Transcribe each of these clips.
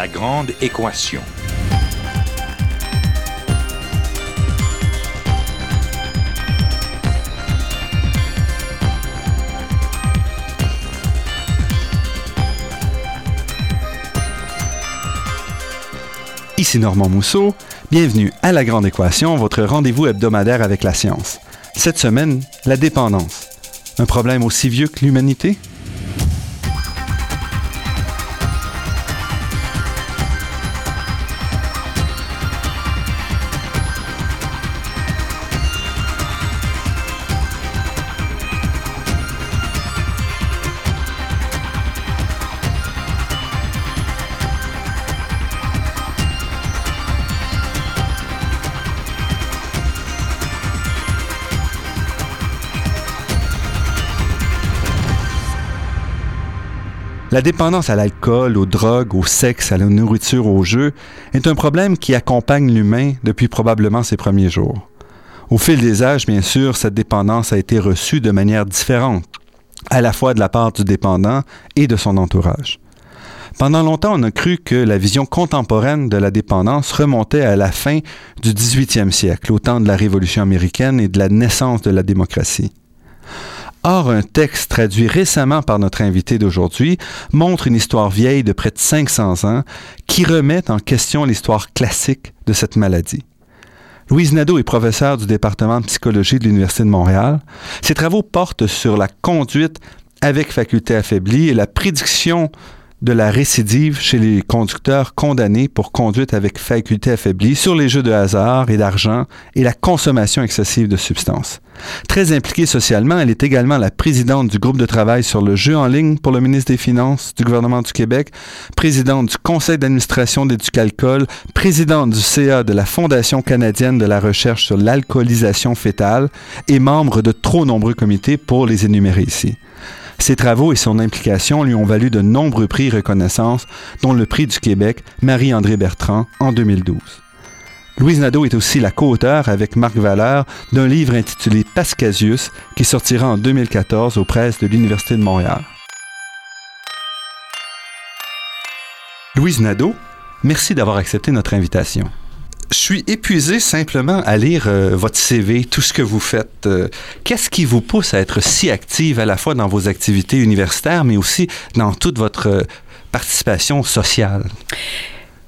La grande équation. Ici Normand Mousseau, bienvenue à La Grande Équation, votre rendez-vous hebdomadaire avec la science. Cette semaine, la dépendance. Un problème aussi vieux que l'humanité? La dépendance à l'alcool, aux drogues, au sexe, à la nourriture, au jeu est un problème qui accompagne l'humain depuis probablement ses premiers jours. Au fil des âges, bien sûr, cette dépendance a été reçue de manière différente, à la fois de la part du dépendant et de son entourage. Pendant longtemps, on a cru que la vision contemporaine de la dépendance remontait à la fin du 18e siècle, au temps de la Révolution américaine et de la naissance de la démocratie. Or, un texte traduit récemment par notre invité d'aujourd'hui montre une histoire vieille de près de 500 ans qui remet en question l'histoire classique de cette maladie. Louise Nadeau est professeure du département de psychologie de l'Université de Montréal. Ses travaux portent sur la conduite avec faculté affaiblie et la prédiction de la récidive chez les conducteurs condamnés pour conduite avec faculté affaiblie sur les jeux de hasard et d'argent et la consommation excessive de substances. Très impliquée socialement, elle est également la présidente du groupe de travail sur le jeu en ligne pour le ministre des Finances du gouvernement du Québec, présidente du conseil d'administration d'Éducalcool, présidente du CA de la Fondation canadienne de la recherche sur l'alcoolisation fétale et membre de trop nombreux comités pour les énumérer ici. Ses travaux et son implication lui ont valu de nombreux prix et reconnaissances, dont le prix du Québec Marie-André Bertrand en 2012. Louise Nadeau est aussi la co-auteure avec Marc Valeur d'un livre intitulé Pascasius qui sortira en 2014 aux presses de l'Université de Montréal. Louise Nadeau, merci d'avoir accepté notre invitation je suis épuisé simplement à lire euh, votre CV, tout ce que vous faites. Euh, qu'est-ce qui vous pousse à être si active à la fois dans vos activités universitaires, mais aussi dans toute votre euh, participation sociale?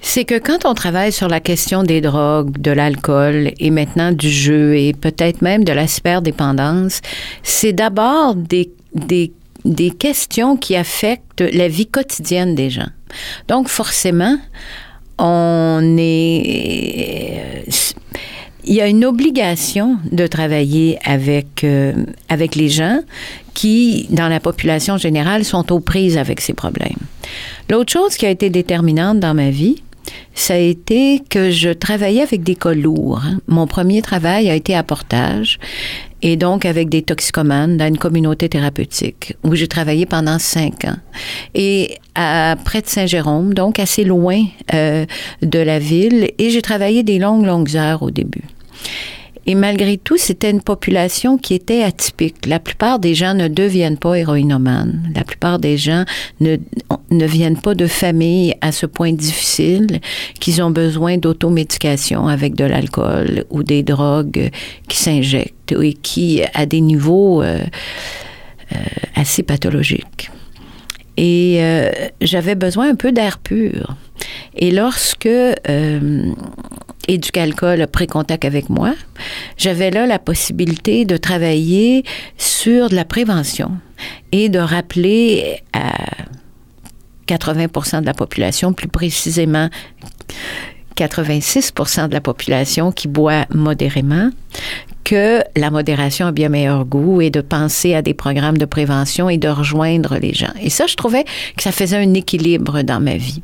C'est que quand on travaille sur la question des drogues, de l'alcool et maintenant du jeu et peut-être même de la superdépendance, c'est d'abord des, des, des questions qui affectent la vie quotidienne des gens. Donc forcément, on est il y a une obligation de travailler avec, euh, avec les gens qui, dans la population générale, sont aux prises avec ces problèmes. L'autre chose qui a été déterminante dans ma vie, ça a été que je travaillais avec des cas lourds. Hein. Mon premier travail a été à portage et donc avec des toxicomanes dans une communauté thérapeutique où j'ai travaillé pendant cinq ans. Et à près de Saint-Jérôme, donc assez loin euh, de la ville, et j'ai travaillé des longues, longues heures au début. Et malgré tout, c'était une population qui était atypique. La plupart des gens ne deviennent pas héroïnomanes. La plupart des gens ne, ne viennent pas de familles à ce point difficile qu'ils ont besoin d'automédication avec de l'alcool ou des drogues qui s'injectent et qui, à des niveaux euh, euh, assez pathologiques. Et euh, j'avais besoin un peu d'air pur. Et lorsque et du calcul a pris contact avec moi, j'avais là la possibilité de travailler sur de la prévention et de rappeler à 80% de la population, plus précisément 86% de la population qui boit modérément, que la modération a bien meilleur goût et de penser à des programmes de prévention et de rejoindre les gens. Et ça, je trouvais que ça faisait un équilibre dans ma vie.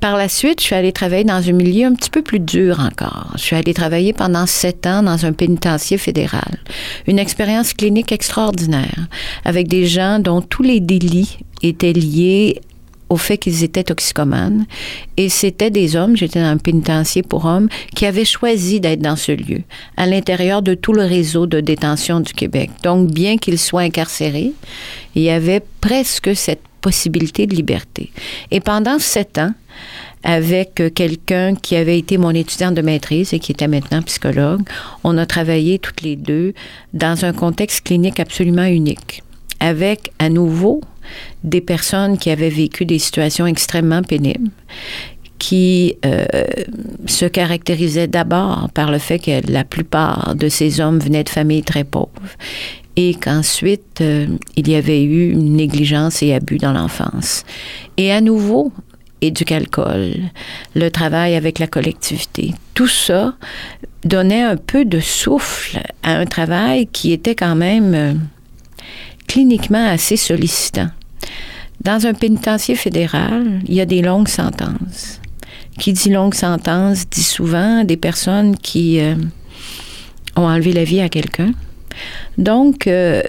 Par la suite, je suis allée travailler dans un milieu un petit peu plus dur encore. Je suis allée travailler pendant sept ans dans un pénitencier fédéral. Une expérience clinique extraordinaire avec des gens dont tous les délits étaient liés au fait qu'ils étaient toxicomanes. Et c'était des hommes, j'étais dans un pénitencier pour hommes, qui avaient choisi d'être dans ce lieu, à l'intérieur de tout le réseau de détention du Québec. Donc, bien qu'ils soient incarcérés, il y avait presque cette possibilité de liberté. Et pendant sept ans, avec quelqu'un qui avait été mon étudiant de maîtrise et qui était maintenant psychologue, on a travaillé toutes les deux dans un contexte clinique absolument unique, avec à nouveau des personnes qui avaient vécu des situations extrêmement pénibles, qui euh, se caractérisaient d'abord par le fait que la plupart de ces hommes venaient de familles très pauvres et qu'ensuite euh, il y avait eu négligence et abus dans l'enfance. Et à nouveau, éduc-alcool, le travail avec la collectivité, tout ça donnait un peu de souffle à un travail qui était quand même euh, cliniquement assez sollicitant. Dans un pénitencier fédéral, il y a des longues sentences. Qui dit longue sentence dit souvent des personnes qui euh, ont enlevé la vie à quelqu'un. Donc, euh,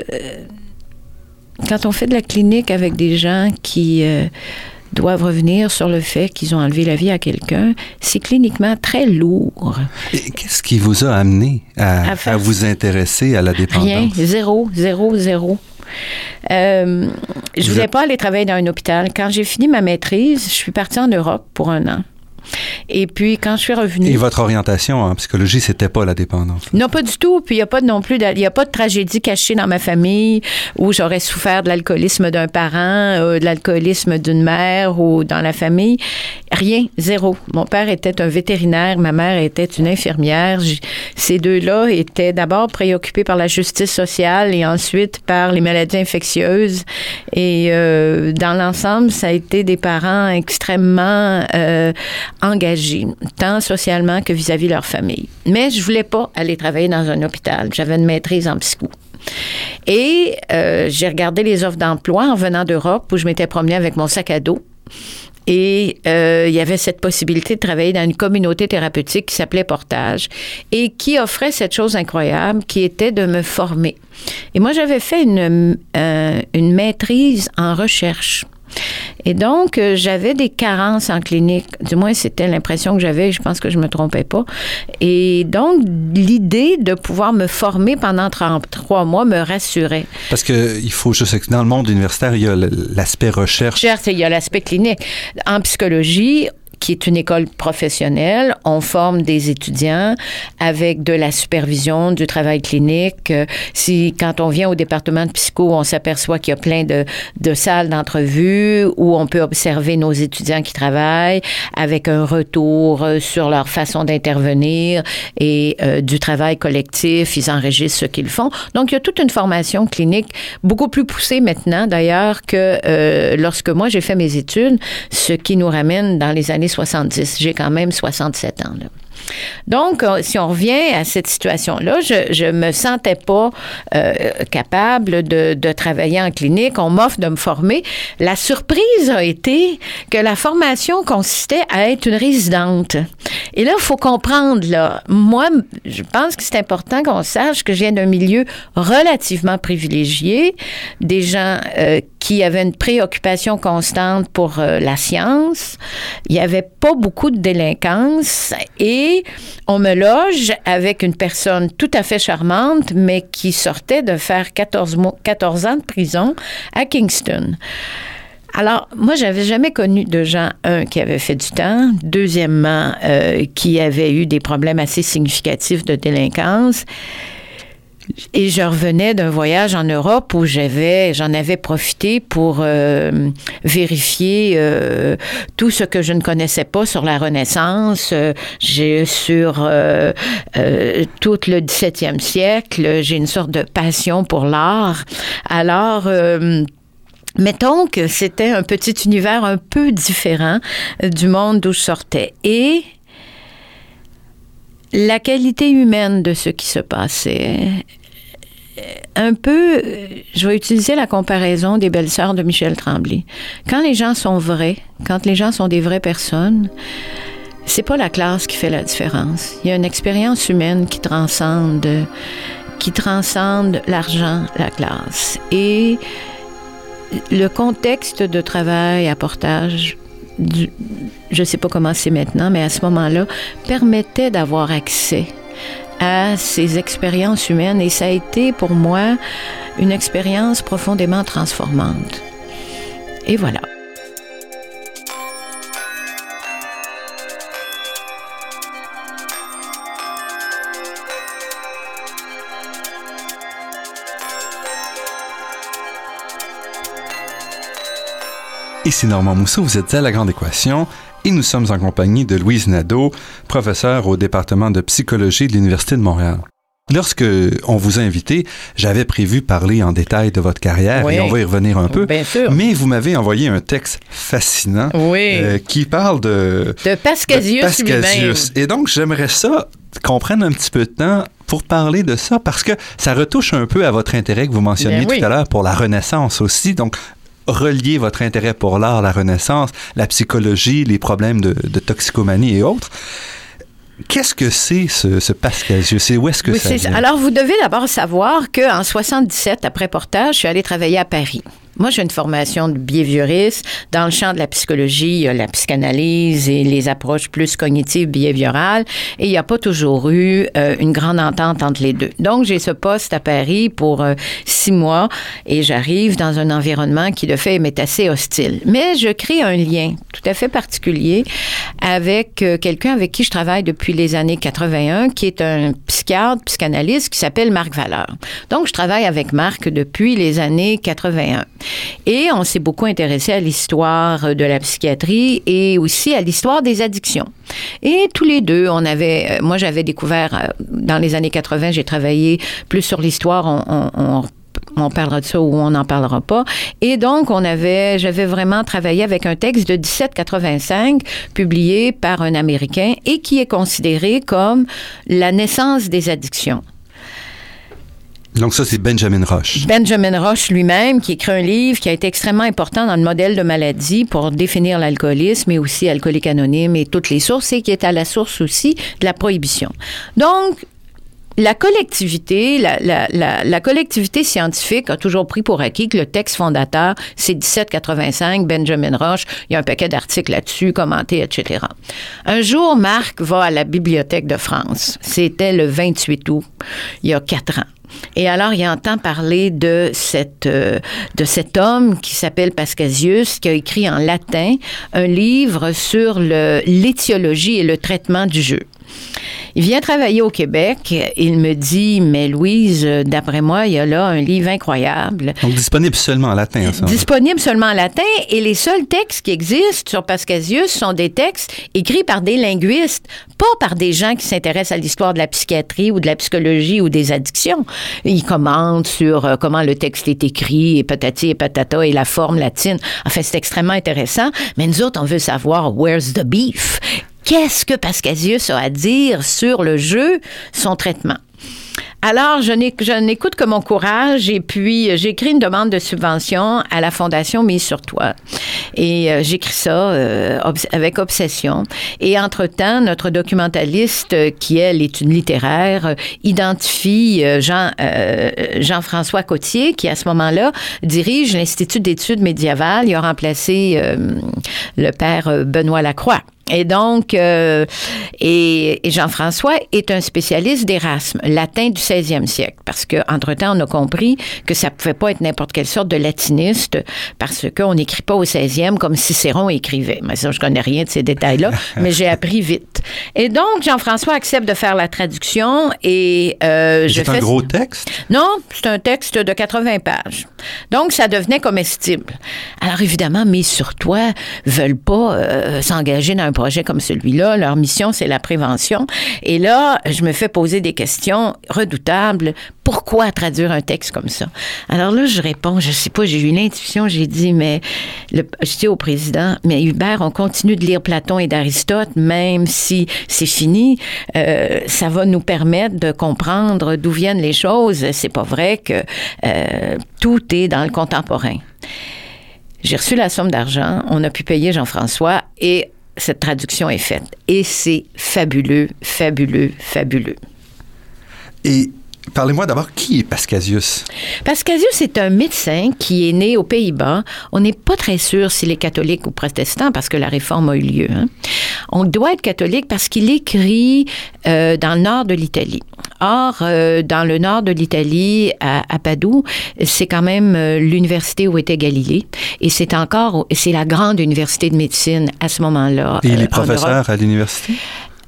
quand on fait de la clinique avec des gens qui euh, doivent revenir sur le fait qu'ils ont enlevé la vie à quelqu'un, c'est cliniquement très lourd. Qu'est-ce qui vous a amené à, à, vous intéresser à la dépendance? Rien, zéro, zéro, zéro. Euh, je voulais pas aller travailler dans un hôpital. Quand j'ai fini ma maîtrise, je suis partie en Europe pour un an. Et puis, quand je suis revenue... Et votre orientation en psychologie, c'était pas la dépendance? Non, pas du tout. Puis, il n'y a pas non plus... Il y a pas de tragédie cachée dans ma famille où j'aurais souffert de l'alcoolisme d'un parent, euh, de l'alcoolisme d'une mère ou dans la famille. Rien, zéro. Mon père était un vétérinaire, ma mère était une infirmière. Ces deux-là étaient d'abord préoccupés par la justice sociale et ensuite par les maladies infectieuses. Et euh, dans l'ensemble, ça a été des parents extrêmement euh, engagés, tant socialement que vis-à-vis de leur famille. Mais je voulais pas aller travailler dans un hôpital. J'avais une maîtrise en psycho. Et euh, j'ai regardé les offres d'emploi en venant d'Europe où je m'étais promenée avec mon sac à dos. Et euh, il y avait cette possibilité de travailler dans une communauté thérapeutique qui s'appelait Portage et qui offrait cette chose incroyable qui était de me former. Et moi, j'avais fait une, euh, une maîtrise en recherche. Et donc, euh, j'avais des carences en clinique. Du moins, c'était l'impression que j'avais. Je pense que je me trompais pas. Et donc, l'idée de pouvoir me former pendant trois mois me rassurait. Parce que il faut juste que dans le monde universitaire, il y a l'aspect recherche. il y a l'aspect clinique. En psychologie, qui est une école professionnelle. On forme des étudiants avec de la supervision, du travail clinique. Euh, si, quand on vient au département de psycho, on s'aperçoit qu'il y a plein de, de salles d'entrevue où on peut observer nos étudiants qui travaillent avec un retour euh, sur leur façon d'intervenir et euh, du travail collectif. Ils enregistrent ce qu'ils font. Donc, il y a toute une formation clinique beaucoup plus poussée maintenant, d'ailleurs, que lorsque moi j'ai fait mes études, ce qui nous ramène dans les années 70. J'ai quand même 67 ans. Donc, euh, si on revient à cette situation-là, je ne me sentais pas euh, capable de, travailler en clinique. On m'offre de me former. La surprise a été que la formation consistait à être une résidente. Et là, il faut comprendre, là, moi, je pense que c'est important qu'on sache que je viens d'un milieu relativement privilégié, des gens euh, qui avaient une préoccupation constante pour euh, la science. Il n'y avait pas beaucoup de délinquance et on me loge avec une personne tout à fait charmante, mais qui sortait de faire 14, 14 ans de prison à Kingston. Alors, moi, j'avais jamais connu de gens, un, qui avaient fait du temps, deuxièmement, euh, qui avaient eu des problèmes assez significatifs de délinquance. Et je revenais d'un voyage en Europe où j'avais, j'en avais profité pour euh, vérifier euh, tout ce que je ne connaissais pas sur la Renaissance, euh, j'ai sur tout le 17e siècle, j'ai une sorte de passion pour l'art. Alors Mettons que c'était un petit univers un peu différent du monde d'où je sortais. Et la qualité humaine de ce qui se passait, un peu, je vais utiliser la comparaison des belles-sœurs de Michel Tremblay. Quand les gens sont vrais, quand les gens sont des vraies personnes, c'est pas la classe qui fait la différence. Il y a une expérience humaine qui transcende, qui transcende l'argent, la classe. Et le contexte de travail à portage, je ne sais pas comment c'est maintenant, mais à ce moment-là, permettait d'avoir accès à ces expériences humaines et ça a été pour moi une expérience profondément transformante. Et voilà. Ici Normand Mousseau, vous êtes à La Grande Équation et nous sommes en compagnie de Louise Nadeau, professeure au département de psychologie de l'Université de Montréal. Lorsque on vous a invité, j'avais prévu parler en détail de votre carrière Oui. et on va y revenir un peu. Bien sûr. Mais vous m'avez envoyé un texte fascinant Oui. euh, qui parle de, de Pascasius, de Pascasius. Et donc j'aimerais ça qu'on prenne un petit peu de temps pour parler de ça parce que ça retouche un peu à votre intérêt que vous mentionniez Ben oui. tout à l'heure pour la Renaissance aussi. Donc relier votre intérêt pour l'art, la Renaissance, la psychologie, les problèmes de, de toxicomanie et autres. Qu'est-ce que c'est ce, ce et où est-ce que Oui, ça c'est vient? ça. Alors, vous devez d'abord savoir qu'en 77, après portage, je suis allée travailler à Paris. Moi, j'ai une formation de behavioriste. Dans le champ de la psychologie, il y a la psychanalyse et les approches plus cognitives behaviorales. Et il n'y a pas toujours eu euh, une grande entente entre les deux. Donc, j'ai ce poste à Paris pour euh, six mois et j'arrive dans un environnement qui, de fait, m'est assez hostile. Mais je crée un lien tout à fait particulier avec euh, quelqu'un avec qui je travaille depuis les années 81, qui est un psychiatre, psychanalyste qui s'appelle Marc Valeur. Donc, je travaille avec Marc depuis les années 81. Et on s'est beaucoup intéressé à l'histoire de la psychiatrie et aussi à l'histoire des addictions. Et tous les deux, on avait, euh, moi j'avais découvert euh, dans les années 80, j'ai travaillé plus sur l'histoire, on, on parlera de ça ou on n'en parlera pas. Et donc, on avait, j'avais vraiment travaillé avec un texte de 1785 publié par un Américain et qui est considéré comme la naissance des addictions. Donc ça, c'est Benjamin Roche. Benjamin Roche lui-même, qui écrit un livre qui a été extrêmement important dans le modèle de maladie pour définir l'alcoolisme et aussi alcoolique anonyme et toutes les sources, et qui est à la source aussi de la prohibition. Donc, la collectivité, la, la- la- la collectivité scientifique a toujours pris pour acquis que le texte fondateur, c'est 1785, Benjamin Roche. Il y a un paquet d'articles là-dessus, commentés, etc. Un jour, Marc va à la Bibliothèque de France. C'était le 28 août, il y a quatre ans. Et alors, il entend parler de, cette, euh, de cet homme qui s'appelle Pascasius, qui a écrit en latin un livre sur l'étiologie et le traitement du jeu. Il vient travailler au Québec. Il me dit, mais Louise, d'après moi, il y a là un livre incroyable. Donc disponible seulement en latin, ça. Disponible seulement en latin et les seuls textes qui existent sur Pascasius sont des textes écrits par des linguistes, pas par des gens qui s'intéressent à l'histoire de la psychiatrie ou de la psychologie ou des addictions. Ils commentent sur euh, comment le texte est écrit et patati et patata et la forme latine. Enfin, c'est extrêmement intéressant, mais nous autres, on veut savoir where's the beef? Qu'est-ce que Pascasius a à dire sur le jeu, son traitement? Alors, je n'écoute que mon courage et puis euh, j'écris une demande de subvention à la Fondation Mise sur Toi. Et euh, j'écris ça euh, avec obsession. Et entre-temps, notre documentaliste, euh, qui elle est une littéraire, euh, identifie Jean, Jean-François Cotier, qui à ce moment-là dirige l'Institut d'études médiévales. Il a remplacé le père Benoît Lacroix. Et donc, euh, et, et Jean-François est un spécialiste d'Erasme, latin du 16e siècle, parce que entre-temps, on a compris que ça pouvait pas être n'importe quelle sorte de latiniste, parce qu'on n'écrit pas au 16e comme Cicéron écrivait. Mais ça, je connais rien de ces détails-là, mais j'ai appris vite. Et donc, Jean-François accepte de faire la traduction et euh, je C'est un fais... gros texte? Non, c'est un texte de 80 pages. Donc, ça devenait comestible. Alors, évidemment, mes sur toi veulent pas euh, s'engager dans un projet comme celui-là. Leur mission, c'est la prévention. Et là, je me fais poser des questions redoutables. Pourquoi traduire un texte comme ça? Alors là, je réponds, je sais pas, j'ai eu l'intuition, j'ai dit, mais le, je dis au président, mais Hubert, on continue de lire Platon et d'Aristote, même si c'est fini, euh, ça va nous permettre de comprendre d'où viennent les choses. C'est pas vrai que euh, tout est dans le contemporain. J'ai reçu la somme d'argent, on a pu payer Jean-François et cette traduction est faite. Et c'est fabuleux, fabuleux, fabuleux. Et parlez-moi d'abord, qui est Pascasius? Pascasius est un médecin qui est né aux Pays-Bas. On n'est pas très sûr s'il est catholique ou protestant parce que la réforme a eu lieu. hein. On doit être catholique parce qu'il écrit euh, dans le nord de l'Italie. Or, euh, dans le nord de l'Italie, à, à, Padoue, c'est quand même euh, l'université où était Galilée. Et c'est encore, c'est la grande université de médecine à ce moment-là. Et il est professeur à l'université?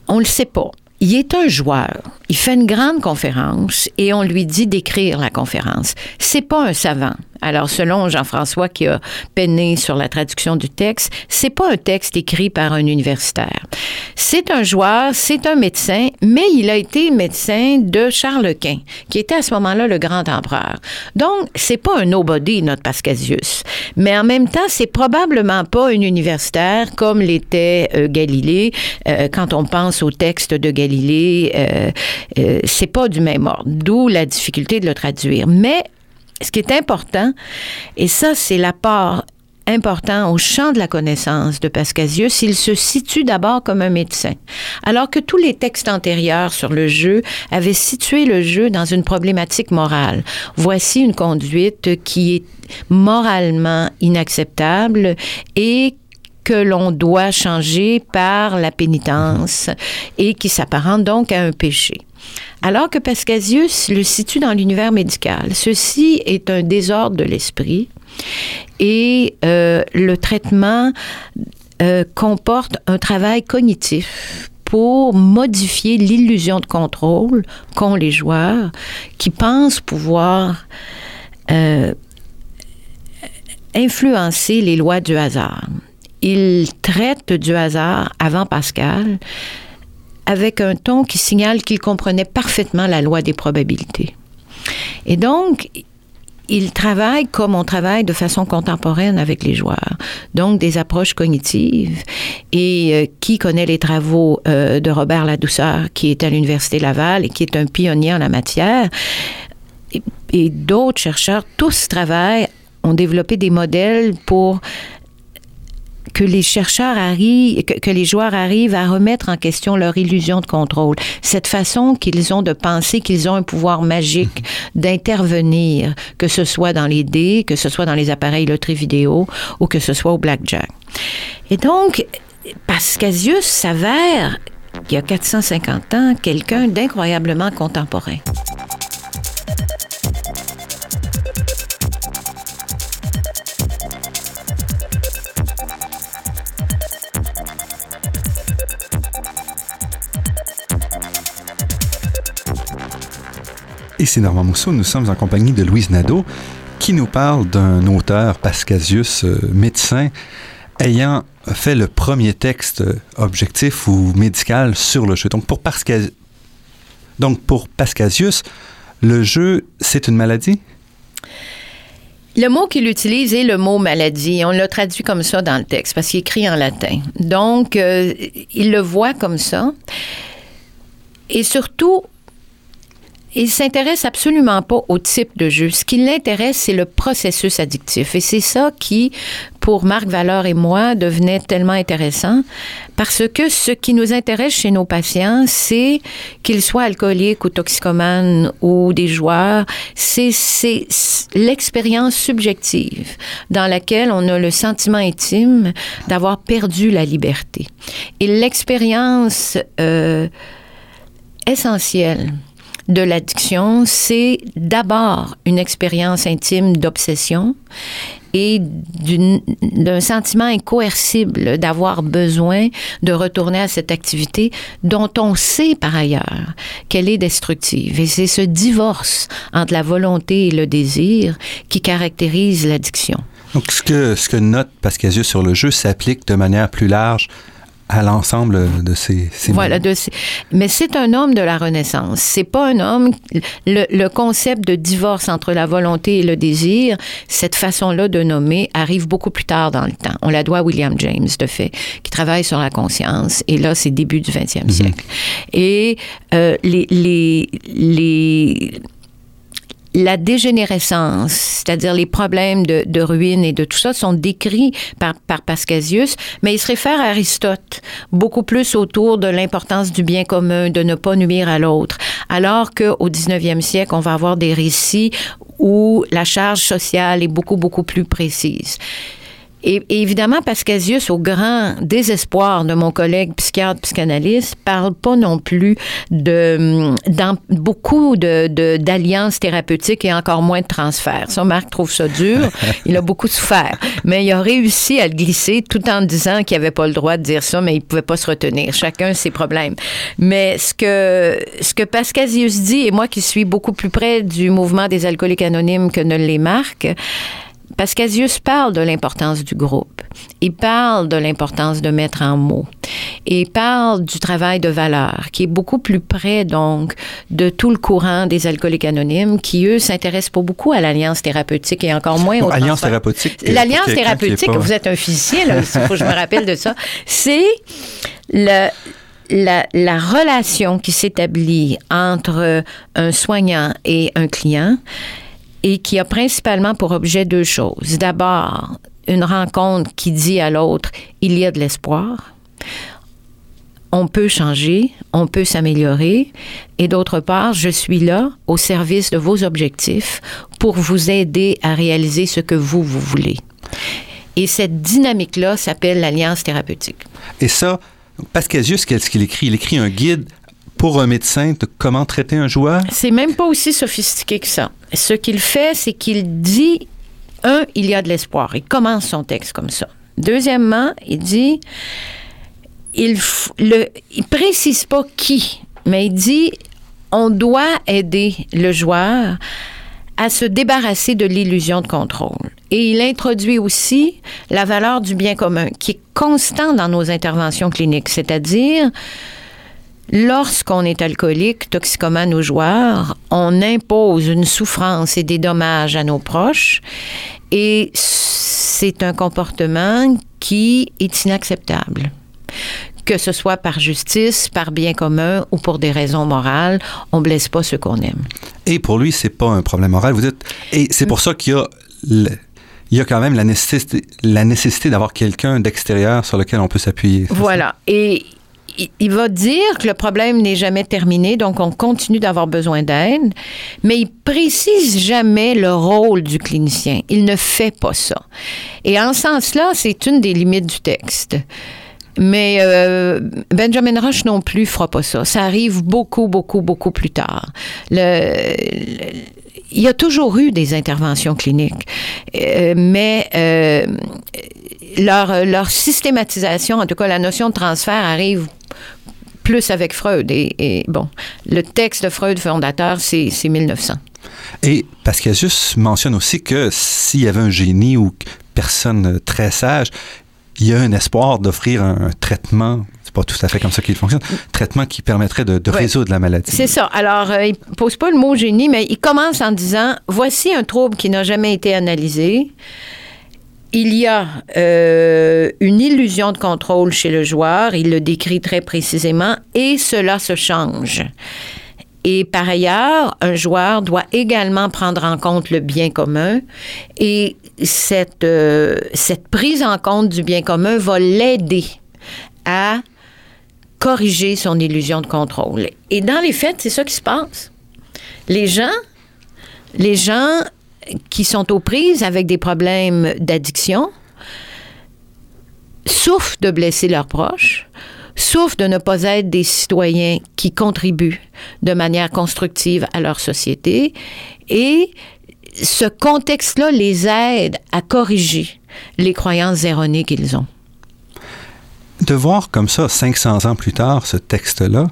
On le sait pas il est un joueur. Il fait une grande conférence et on lui dit d'écrire la conférence. C'est pas un savant. Alors, selon Jean-François qui a peiné sur la traduction du texte, c'est pas un texte écrit par un universitaire. C'est un joueur, c'est un médecin, mais il a été médecin de Charles Quint, qui était à ce moment-là le grand empereur. Donc, c'est pas un nobody, notre Pascasius. Mais en même temps, c'est probablement pas un universitaire comme l'était euh, Galilée. Euh, quand on pense au texte de Galilée, euh, c'est pas du même ordre. D'où la difficulté de le traduire. Mais ce qui est important, et ça, c'est l'apport important au champ de la connaissance de Pascasius, il se situe d'abord comme un médecin, alors que tous les textes antérieurs sur le jeu avaient situé le jeu dans une problématique morale. Voici une conduite qui est moralement inacceptable et que l'on doit changer par la pénitence et qui s'apparente donc à un péché. Alors que Pascasius le situe dans l'univers médical. Ceci est un désordre de l'esprit et euh, le traitement euh, comporte un travail cognitif pour modifier l'illusion de contrôle qu'ont les joueurs qui pensent pouvoir euh, influencer les lois du hasard. Ils traitent du hasard avant Pascal avec un ton qui signale qu'il comprenait parfaitement la loi des probabilités. Et donc, il travaille comme on travaille de façon contemporaine avec les joueurs, donc des approches cognitives. Et euh, qui connaît les travaux euh, de Robert Ladouceur, qui est à l'Université Laval et qui est un pionnier en la matière, et, et d'autres chercheurs, tous travaillent, ont développé des modèles pour que les chercheurs arrivent, que, les joueurs arrivent à remettre en question leur illusion de contrôle. Cette façon qu'ils ont de penser qu'ils ont un pouvoir magique d'intervenir, que ce soit dans les dés, que ce soit dans les appareils loterie vidéo ou que ce soit au blackjack. Et donc, Pascasius s'avère, il y a 450 ans, quelqu'un d'incroyablement contemporain. Et c'est Normand Mousseau, nous sommes en compagnie de Louise Nadeau, qui nous parle d'un auteur, Pascasius, euh, médecin, ayant fait le premier texte objectif ou médical sur le jeu. Donc pour, pour Pascasius, le jeu, c'est une maladie? Le mot qu'il utilise est le mot maladie. On l'a traduit comme ça dans le texte parce qu'il écrit en latin. Donc, euh, il le voit comme ça. Et surtout, il s'intéresse absolument pas au type de jeu. Ce qui l'intéresse, c'est le processus addictif. Et c'est ça qui, pour Marc Valeur et moi, devenait tellement intéressant parce que ce qui nous intéresse chez nos patients, c'est qu'ils soient alcooliques ou toxicomanes ou des joueurs, c'est, l'expérience subjective dans laquelle on a le sentiment intime d'avoir perdu la liberté. Et l'expérience euh, essentielle de l'addiction, c'est d'abord une expérience intime d'obsession et d'un sentiment incoercible d'avoir besoin de retourner à cette activité dont on sait par ailleurs qu'elle est destructive. Et c'est ce divorce entre la volonté et le désir qui caractérise l'addiction. Donc, ce que, ce que note sur le jeu s'applique de manière plus large à l'ensemble de ces, voilà de mais c'est un homme de la Renaissance. C'est pas un homme le, le, concept de divorce entre la volonté et le désir cette façon là de nommer arrive beaucoup plus tard dans le temps. On la doit à William James de fait qui travaille sur la conscience. Et là c'est début du 20e mhm. siècle. Et euh, les, les les la dégénérescence, c'est-à-dire les problèmes de, ruine et de tout ça, sont décrits par, par Pascasius, mais il se réfère à Aristote, beaucoup plus autour de l'importance du bien commun, de ne pas nuire à l'autre, alors qu'au 19e siècle, on va avoir des récits où la charge sociale est beaucoup, beaucoup plus précise. Et, évidemment, Pascasius, au grand désespoir de mon collègue psychiatre psychanalyste, parle pas non plus de dans beaucoup de d'alliances thérapeutiques et encore moins de transferts. Ça, Marc trouve ça dur. il a beaucoup souffert, mais il a réussi à le glisser tout en disant qu'il avait pas le droit de dire ça, mais il pouvait pas se retenir. Chacun ses problèmes. Mais ce que ce que Pascasius dit et moi qui suis beaucoup plus près du mouvement des alcooliques anonymes que ne les Marc, Pascasius parle de l'importance du groupe. Il parle de l'importance de mettre en mots. Et il parle du travail de valeur, qui est beaucoup plus près, donc, de tout le courant des alcooliques anonymes, qui, eux, s'intéressent pas beaucoup à l'alliance thérapeutique et encore moins aux Alliance thérapeutique. L'alliance thérapeutique, vous êtes un physicien, là, il faut que je me rappelle de ça, c'est le, la, la, relation qui s'établit entre un soignant et un client et qui a principalement pour objet deux choses. D'abord, une rencontre qui dit à l'autre, il y a de l'espoir. On peut changer, on peut s'améliorer. Et d'autre part, je suis là au service de vos objectifs pour vous aider à réaliser ce que vous, vous voulez. Et cette dynamique-là s'appelle l'alliance thérapeutique. Et ça, Pascasius, qu'est-ce qu'il écrit? Il écrit un guide pour un médecin de comment traiter un joueur? C'est même pas aussi sophistiqué que ça. Ce qu'il fait, c'est qu'il dit, un, il y a de l'espoir. Il commence son texte comme ça. Deuxièmement, il dit, il il précise pas qui, mais il dit, on doit aider le joueur à se débarrasser de l'illusion de contrôle. Et il introduit aussi la valeur du bien commun, qui est constant dans nos interventions cliniques, c'est-à-dire Lorsqu'on est alcoolique, toxicomane ou joueur, on impose une souffrance et des dommages à nos proches et c'est un comportement qui est inacceptable. Que ce soit par justice, par bien commun ou pour des raisons morales, on blesse pas ceux qu'on aime. Et pour lui, c'est pas un problème moral. Vous êtes et c'est pour ça qu'il y a il y a quand même la nécessité, la nécessité d'avoir quelqu'un d'extérieur sur lequel on peut s'appuyer. Voilà. Et il va dire que le problème n'est jamais terminé, donc on continue d'avoir besoin d'aide, mais il précise jamais le rôle du clinicien. Il ne fait pas ça. Et en ce sens-là, c'est une des limites du texte. Mais euh, Benjamin Rush non plus fera pas ça. Ça arrive beaucoup, beaucoup, beaucoup plus tard. Le, il y a toujours eu des interventions cliniques, euh, mais euh, leur, leur systématisation, en tout cas la notion de transfert, arrive plus avec Freud. Et, bon, le texte de Freud fondateur, c'est 1900. Et Pascasius mentionne aussi que s'il y avait un génie ou personne très sage, il y a un espoir d'offrir un, traitement c'est pas tout à fait comme ça qu'il fonctionne, traitement qui permettrait de, résoudre la maladie. C'est ça. Alors, euh, il pose pas le mot génie, mais il commence en disant voici un trouble qui n'a jamais été analysé il y a euh, une illusion de contrôle chez le joueur, il le décrit très précisément, et cela se change. Et par ailleurs, un joueur doit également prendre en compte le bien commun et cette, euh, cette prise en compte du bien commun va l'aider à corriger son illusion de contrôle. Et dans les faits, c'est ça qui se passe. Les gens, les gens qui sont aux prises avec des problèmes d'addiction souffrent de blesser leurs proches, souffrent de ne pas être des citoyens qui contribuent de manière constructive à leur société et ce contexte-là les aide à corriger les croyances erronées qu'ils ont. De voir comme ça, 500 ans plus tard, ce texte-là,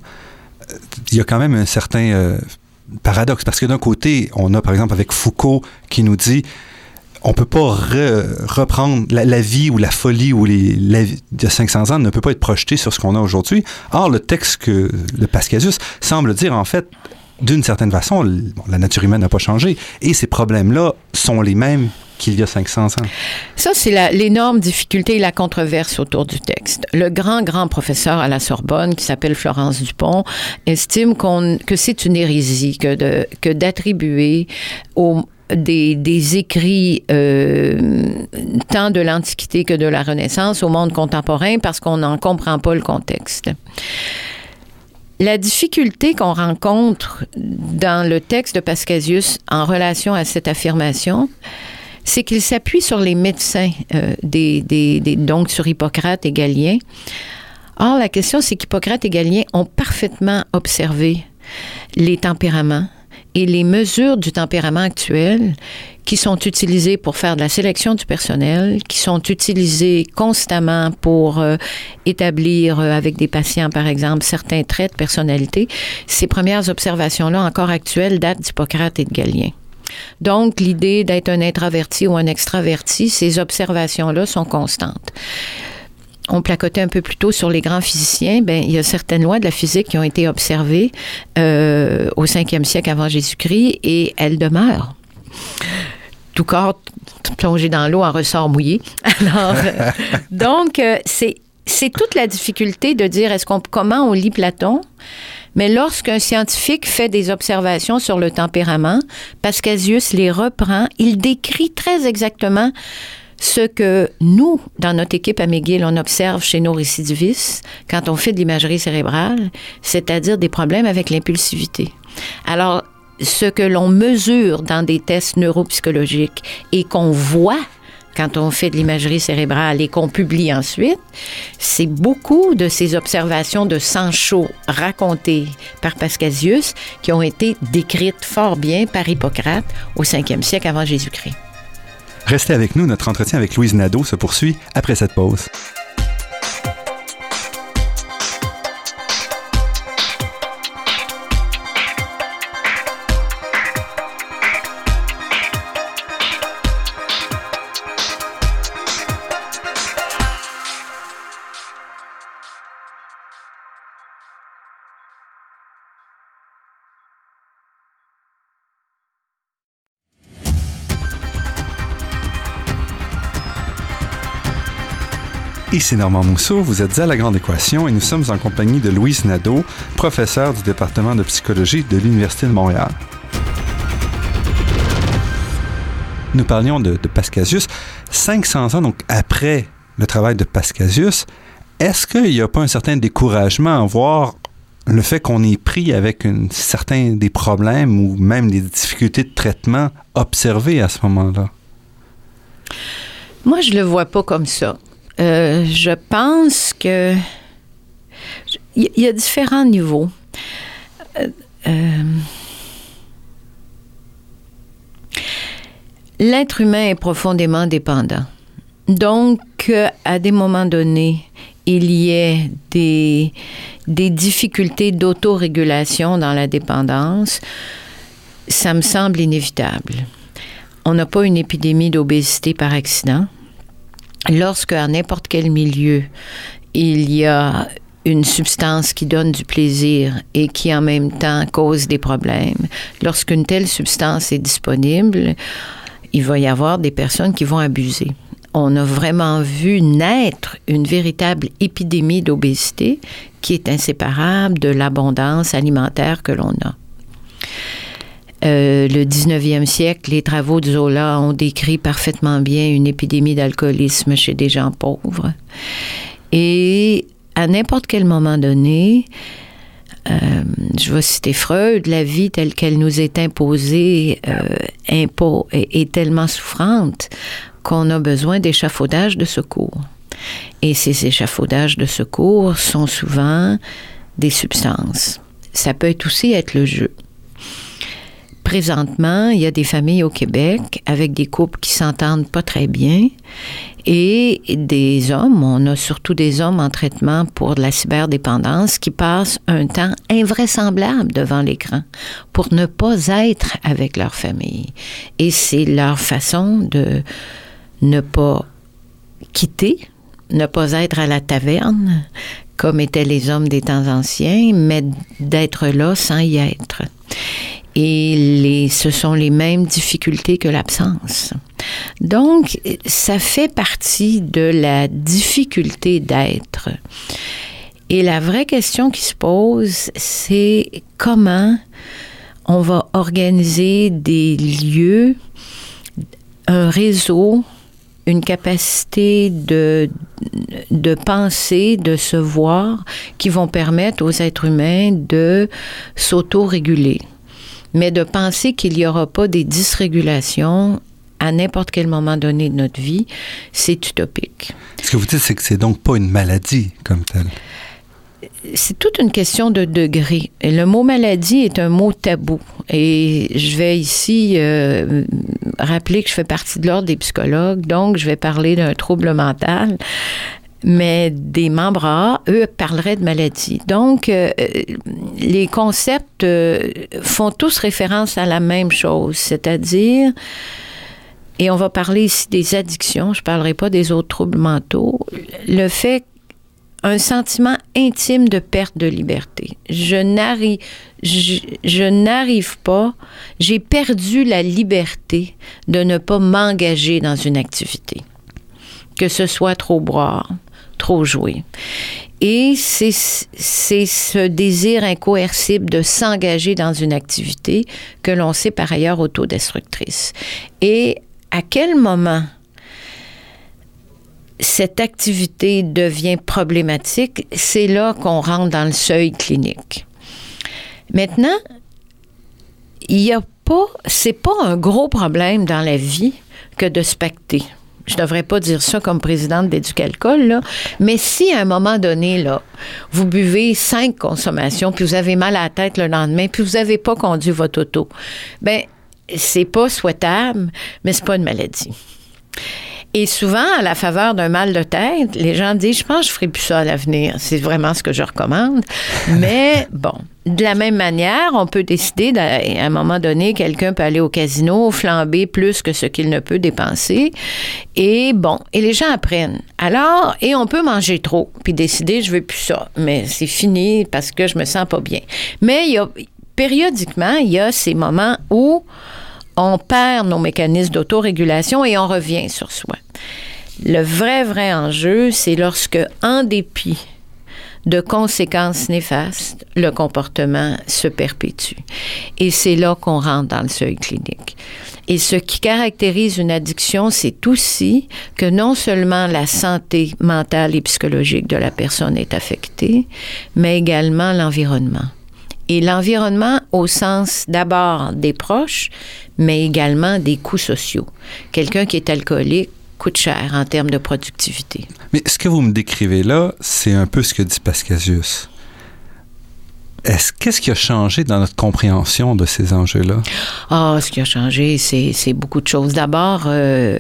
il y a quand même un certain euh, paradoxe, parce que d'un côté, on a par exemple avec Foucault qui nous dit on peut pas reprendre la, vie ou la folie ou les, la vie de 500 ans ne peut pas être projeté sur ce qu'on a aujourd'hui. Or, le texte que le Pascasius semble dire en fait, d'une certaine façon, la nature humaine n'a pas changé et ces problèmes-là sont les mêmes qu'il y a 500 ans. Ça, c'est l'énorme difficulté et la controverse autour du texte. Le grand, grand professeur à la Sorbonne, qui s'appelle Florence Dupont, estime que c'est une hérésie que d'attribuer que des, écrits euh, tant de l'Antiquité que de la Renaissance au monde contemporain parce qu'on n'en comprend pas le contexte. La difficulté qu'on rencontre dans le texte de Pascasius en relation à cette affirmation, c'est qu'il s'appuie sur les médecins, euh, des, donc sur Hippocrate et Galien. Or, la question, c'est qu'Hippocrate et Galien ont parfaitement observé les tempéraments et les mesures du tempérament actuel qui sont utilisées pour faire de la sélection du personnel, qui sont utilisées constamment pour euh, établir euh, avec des patients, par exemple, certains traits de personnalité. Ces premières observations-là, encore actuelles, datent d'Hippocrate et de Galien. Donc, l'idée d'être un introverti ou un extraverti, ces observations-là sont constantes on placotait un peu plus tôt sur les grands physiciens, ben, il y a certaines lois de la physique qui ont été observées euh, au 5e siècle avant Jésus-Christ et elles demeurent. Tout corps plongé dans l'eau en ressort mouillé. Alors, euh, donc, euh, c'est, c'est toute la difficulté de dire est-ce qu'on, comment on lit Platon, mais lorsqu'un scientifique fait des observations sur le tempérament, Pascasius les reprend, il décrit très exactement ce que nous, dans notre équipe à McGill, on observe chez nos récidivistes quand on fait de l'imagerie cérébrale, c'est-à-dire des problèmes avec l'impulsivité. Alors, ce que l'on mesure dans des tests neuropsychologiques et qu'on voit quand on fait de l'imagerie cérébrale et qu'on publie ensuite, c'est beaucoup de ces observations de sang chaud racontées par Pascasius qui ont été décrites fort bien par Hippocrate au 5e siècle avant Jésus-Christ. Restez avec nous, notre entretien avec Louise Nadeau se poursuit après cette pause. Ici Normand Mousseau, vous êtes à La Grande Équation et nous sommes en compagnie de Louise Nadeau, professeure du département de psychologie de l'Université de Montréal. Nous parlions de, de Pascasius. 500 ans donc après le travail de Pascasius, est-ce qu'il n'y a pas un certain découragement à voir le fait qu'on est pris avec un certain des problèmes ou même des difficultés de traitement observées à ce moment-là? Moi, je le vois pas comme ça. Euh, je pense que il y, a différents niveaux. Euh, euh, l'être humain est profondément dépendant. Donc, à des moments donnés, il y ait des, des difficultés d'autorégulation dans la dépendance, ça me semble inévitable. On n'a pas une épidémie d'obésité par accident lorsque à n'importe quel milieu, il y a une substance qui donne du plaisir et qui en même temps cause des problèmes, lorsqu'une telle substance est disponible, il va y avoir des personnes qui vont abuser. On a vraiment vu naître une véritable épidémie d'obésité qui est inséparable de l'abondance alimentaire que l'on a. Euh, le 19e siècle, les travaux de Zola ont décrit parfaitement bien une épidémie d'alcoolisme chez des gens pauvres. Et à n'importe quel moment donné, euh, je vais citer Freud, la vie telle qu'elle nous est imposée euh, est, tellement souffrante qu'on a besoin d'échafaudages de secours. Et ces échafaudages de secours sont souvent des substances. Ça peut aussi être le jeu présentement, il y a des familles au Québec avec des couples qui s'entendent pas très bien et des hommes, on a surtout des hommes en traitement pour de la cyberdépendance qui passent un temps invraisemblable devant l'écran pour ne pas être avec leur famille. Et c'est leur façon de ne pas quitter, ne pas être à la taverne comme étaient les hommes des temps anciens, mais d'être là sans y être et ce sont les mêmes difficultés que l'absence. Donc, ça fait partie de la difficulté d'être. Et la vraie question qui se pose, c'est comment on va organiser des lieux, un réseau, une capacité de, de penser, de se voir, qui vont permettre aux êtres humains de s'auto-réguler mais de penser qu'il n'y aura pas des dysrégulations à n'importe quel moment donné de notre vie, c'est utopique. Ce que vous dites, c'est que c'est donc pas une maladie comme telle. C'est toute une question de degré. Et le mot maladie est un mot tabou. Et je vais ici euh, rappeler que je fais partie de l'ordre des psychologues, donc je vais parler d'un trouble mental. Mais des membres A, eux, parleraient de maladie. Donc, euh, les concepts euh, font tous référence à la même chose, c'est-à-dire et on va parler ici des addictions, je ne parlerai pas des autres troubles mentaux, le fait un sentiment intime de perte de liberté. Je n'arrive, je, n'arrive pas, j'ai perdu la liberté de ne pas m'engager dans une activité, que ce soit trop boire, trop jouer. Et c'est, ce désir incoercible de s'engager dans une activité que l'on sait par ailleurs autodestructrice. Et à quel moment cette activité devient problématique, c'est là qu'on rentre dans le seuil clinique. Maintenant, il n'y a pas, c'est pas un gros problème dans la vie que de specter. Je ne devrais pas dire ça comme présidente d'Éducalcool, là, mais si à un moment donné, là, vous buvez cinq consommations, puis vous avez mal à la tête le lendemain, puis vous n'avez pas conduit votre auto, ben c'est pas souhaitable, mais c'est pas une maladie. Et souvent, à la faveur d'un mal de tête, les gens disent, je pense que je ferai plus ça à l'avenir. C'est vraiment ce que je recommande. Mais bon, de la même manière, on peut décider, à un moment donné, quelqu'un peut aller au casino, flamber plus que ce qu'il ne peut dépenser. Et bon, et les gens apprennent. Alors, et on peut manger trop, puis décider, je veux plus ça. Mais c'est fini parce que je me sens pas bien. Mais il y a, périodiquement, il y a ces moments où on perd nos mécanismes d'autorégulation et on revient sur soi. Le vrai, vrai enjeu, c'est lorsque, en dépit de conséquences néfastes, le comportement se perpétue. Et c'est là qu'on rentre dans le seuil clinique. Et ce qui caractérise une addiction, c'est aussi que non seulement la santé mentale et psychologique de la personne est affectée, mais également l'environnement. Et l'environnement au sens d'abord des proches, mais également des coûts sociaux. Quelqu'un qui est alcoolique coûte cher en termes de productivité. Mais ce que vous me décrivez là, c'est un peu ce que dit Pascasius. Est-ce qu'est-ce qui a changé dans notre compréhension de ces enjeux-là? Ah, ce qui a changé, c'est beaucoup de choses. D'abord, euh,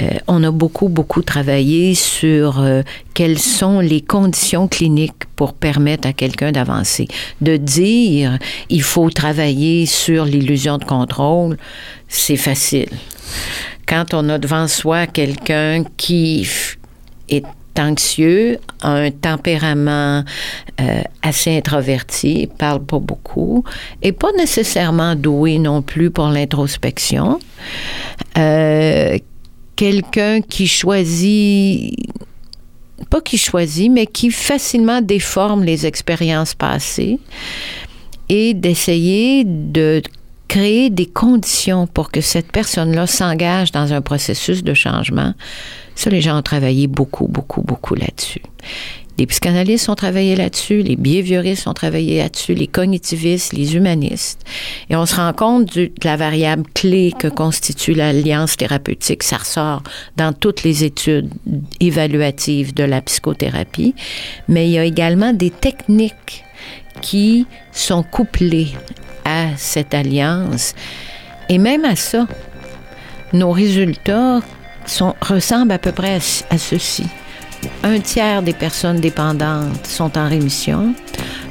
euh, on a beaucoup, beaucoup travaillé sur euh, quelles sont les conditions cliniques pour permettre à quelqu'un d'avancer. De dire il faut travailler sur l'illusion de contrôle, c'est facile. Quand on a devant soi quelqu'un qui est anxieux, a un tempérament euh, assez introverti, parle pas beaucoup, et pas nécessairement doué non plus pour l'introspection, quelqu'un qui choisit pas qui choisit, mais qui facilement déforme les expériences passées et d'essayer de créer des conditions pour que cette personne-là s'engage dans un processus de changement. Ça, les gens ont travaillé beaucoup, beaucoup, beaucoup là-dessus. Les psychanalystes ont travaillé là-dessus, les behavioristes ont travaillé là-dessus, les cognitivistes, les humanistes. Et on se rend compte de la variable clé que constitue l'alliance thérapeutique. Ça ressort dans toutes les études évaluatives de la psychothérapie. Mais il y a également des techniques qui sont couplées à cette alliance. Et même à ça, nos résultats ressemblent à peu près à ceci. Un tiers des personnes dépendantes sont en rémission.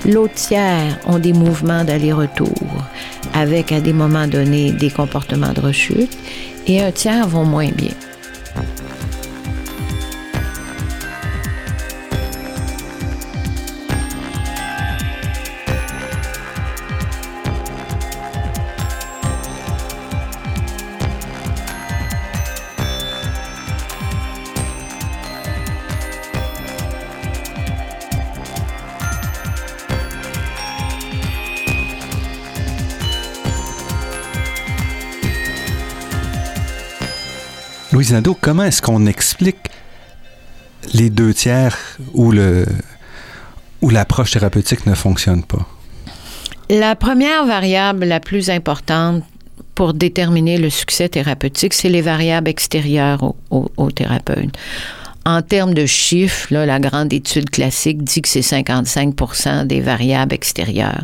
L'autre tiers ont des mouvements d'aller-retour avec à des moments donnés des comportements de rechute. Et un tiers vont moins bien. Louise Nadeau, comment est-ce qu'on explique les deux tiers où, le, où l'approche thérapeutique ne fonctionne pas? La première variable la plus importante pour déterminer le succès thérapeutique, c'est les variables extérieures au, au, au thérapeute. En termes de chiffres, la grande étude classique dit que c'est 55% des variables extérieures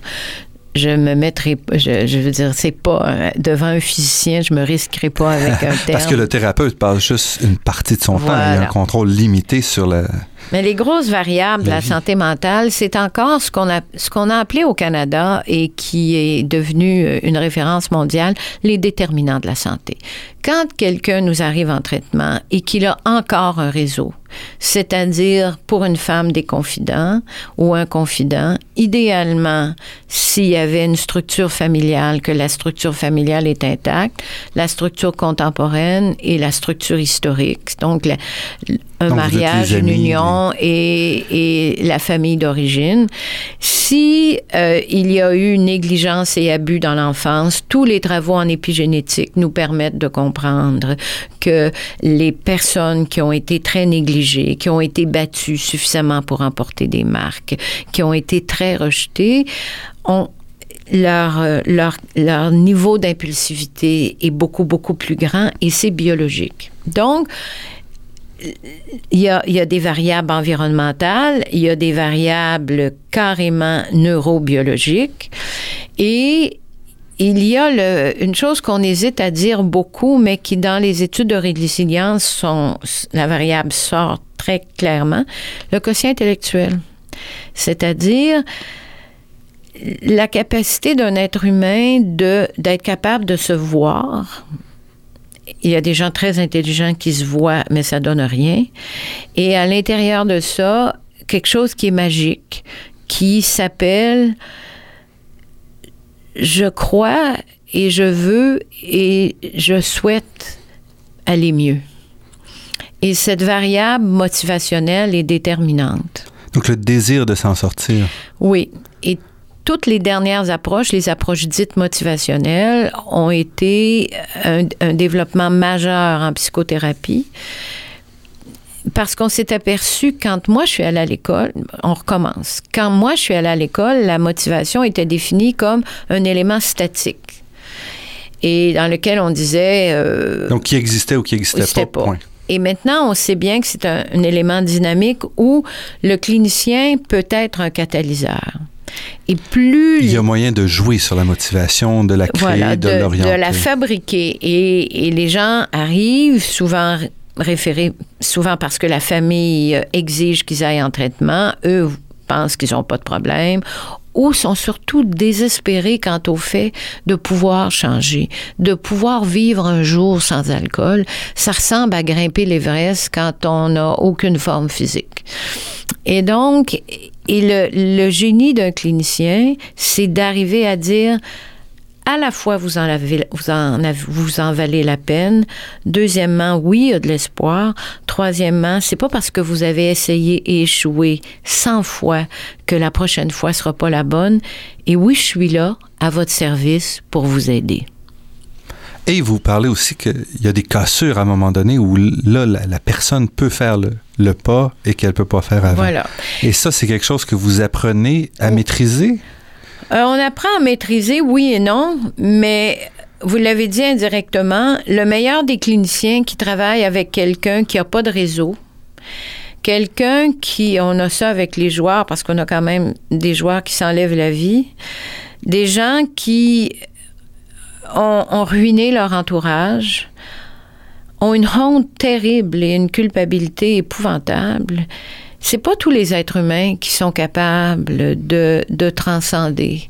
je me mettrai je, je veux dire c'est pas euh, devant un physicien je me risquerai pas avec un terme Parce que le thérapeute passe juste une partie de son Voilà. temps. Il y a un contrôle limité sur le. Mais les grosses variables de La santé mentale, c'est encore ce qu'on a, ce qu'on a appelé au Canada et qui est devenu euh, une référence mondiale, les déterminants de la santé. Quand quelqu'un nous arrive en traitement et qu'il a encore un réseau, c'est-à-dire pour une femme des confidents ou un confident, idéalement, s'il y avait une structure familiale, que la structure familiale est intacte, la structure contemporaine et la structure historique, donc la- un Donc, mariage, une amis, union et, et la famille d'origine. Si euh, il y a eu négligence et abus dans l'enfance, tous les travaux en épigénétique nous permettent de comprendre que les personnes qui ont été très négligées, qui ont été battues suffisamment pour emporter des marques, qui ont été très rejetées, ont leur, euh, leur, leur niveau d'impulsivité est beaucoup, beaucoup plus grand et c'est biologique. Donc, il y, a, des variables environnementales, il y a des variables carrément neurobiologiques et il y a une chose qu'on hésite à dire beaucoup, mais qui dans les études de résilience, sont, la variable sort très clairement, le quotient intellectuel. C'est-à-dire la capacité d'un être humain d'être capable de se voir, il y a des gens très intelligents qui se voient, mais ça donne rien. Et à l'intérieur de ça, quelque chose qui est magique, qui s'appelle je crois et je veux et je souhaite aller mieux. Et cette variable motivationnelle est déterminante. Donc, le désir de s'en sortir. Oui. Et toutes les dernières approches, les approches dites motivationnelles, ont été un, un développement majeur en psychothérapie. Parce qu'on s'est aperçu, quand moi je suis allée à l'école, on recommence. Quand moi je suis allée à l'école, la motivation était définie comme un élément statique. Et dans lequel on disait. euh, Donc, qui existait ou qui n'existait Existait pas. pas. Point. et maintenant, on sait bien que c'est un, un élément dynamique où le clinicien peut être un catalyseur. Et plus Il y a moyen de jouer sur la motivation, de la créer, voilà, de, de, l'orienter. de la fabriquer. Et, et les gens arrivent souvent référés, souvent parce que la famille exige qu'ils aillent en traitement. Eux pensent qu'ils n'ont pas de problème ou sont surtout désespérés quant au fait de pouvoir changer, de pouvoir vivre un jour sans alcool. Ça ressemble à grimper l'Everest quand on n'a aucune forme physique. Et donc, et le, le génie d'un clinicien, c'est d'arriver à dire à la fois vous en, avez, vous, en vous en valez la peine. Deuxièmement, oui, il y a de l'espoir. Troisièmement, c'est pas parce que vous avez essayé et échoué 100 fois que la prochaine fois sera pas la bonne. Et oui, je suis là à votre service pour vous aider. Et vous parlez aussi qu'il y a des cassures à un moment donné où là, la, la personne peut faire le, le pas et qu'elle peut pas faire avant. Voilà. Et ça, c'est quelque chose que vous apprenez à maîtriser? Euh, on apprend à maîtriser, oui et non, mais vous l'avez dit indirectement, le meilleur des cliniciens qui travaille avec quelqu'un qui n'a pas de réseau, quelqu'un qui, on a ça avec les joueurs, parce qu'on a quand même des joueurs qui s'enlèvent la vie, des gens qui ont, ont ruiné leur entourage, ont une honte terrible et une culpabilité épouvantable. C'est pas tous les êtres humains qui sont capables de, de transcender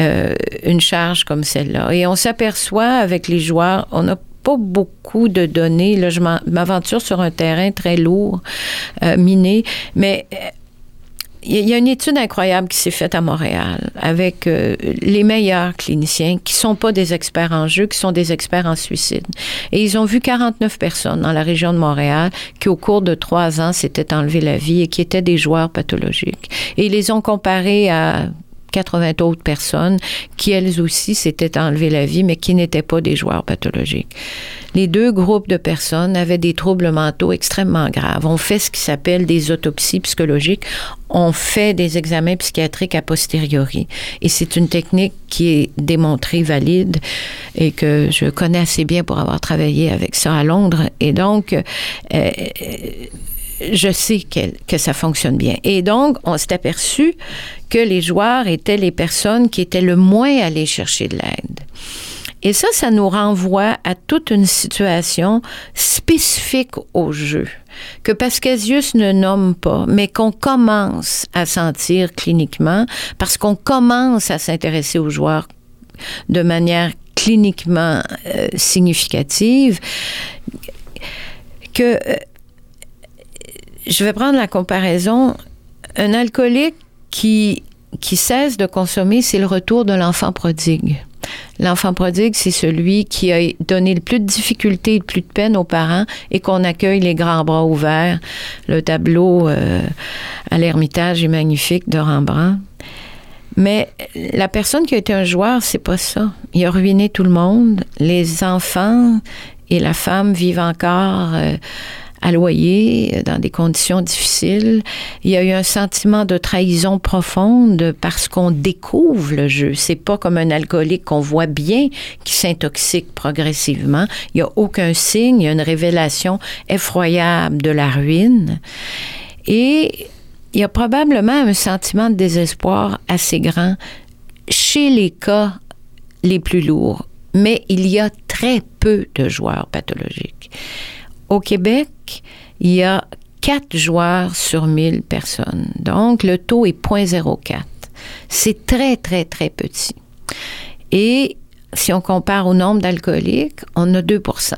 euh, une charge comme celle-là. Et on s'aperçoit avec les joueurs, on n'a pas beaucoup de données. Là, je m'aventure sur un terrain très lourd, euh, miné, mais il y a une étude incroyable qui s'est faite à Montréal avec euh, les meilleurs cliniciens qui sont pas des experts en jeu, qui sont des experts en suicide. Et ils ont vu 49 personnes dans la région de Montréal qui, au cours de trois ans, s'étaient enlevé la vie et qui étaient des joueurs pathologiques. Et ils les ont comparés à 80 autres personnes qui, elles aussi, s'étaient enlevées la vie, mais qui n'étaient pas des joueurs pathologiques. Les deux groupes de personnes avaient des troubles mentaux extrêmement graves. On fait ce qui s'appelle des autopsies psychologiques. On fait des examens psychiatriques a posteriori. Et c'est une technique qui est démontrée valide et que je connais assez bien pour avoir travaillé avec ça à Londres. Et donc, euh, je sais que ça fonctionne bien. Et donc, on s'est aperçu que les joueurs étaient les personnes qui étaient le moins allées chercher de l'aide. Et ça, ça nous renvoie à toute une situation spécifique au jeu, que Pascasius ne nomme pas, mais qu'on commence à sentir cliniquement, parce qu'on commence à s'intéresser aux joueurs de manière cliniquement euh, significative, que euh, je vais prendre la comparaison. Un alcoolique qui, qui cesse de consommer, c'est le retour de l'enfant prodigue. L'enfant prodigue, c'est celui qui a donné le plus de difficultés et le plus de peine aux parents et qu'on accueille les grands bras ouverts. Le tableau euh, à l'Ermitage est magnifique de Rembrandt. Mais la personne qui a été un joueur, c'est pas ça. Il a ruiné tout le monde. Les enfants et la femme vivent encore euh, à loyer, dans des conditions difficiles. Il y a eu un sentiment de trahison profonde parce qu'on découvre le jeu. C'est pas comme un alcoolique qu'on voit bien qui s'intoxique progressivement. Il n'y a aucun signe, il y a une révélation effroyable de la ruine. Et il y a probablement un sentiment de désespoir assez grand chez les cas les plus lourds, mais il y a très peu de joueurs pathologiques. Au Québec, il y a 4 joueurs sur 1000 personnes. Donc, le taux est 0,04. C'est très, très, très petit. Et si on compare au nombre d'alcooliques, on a 2%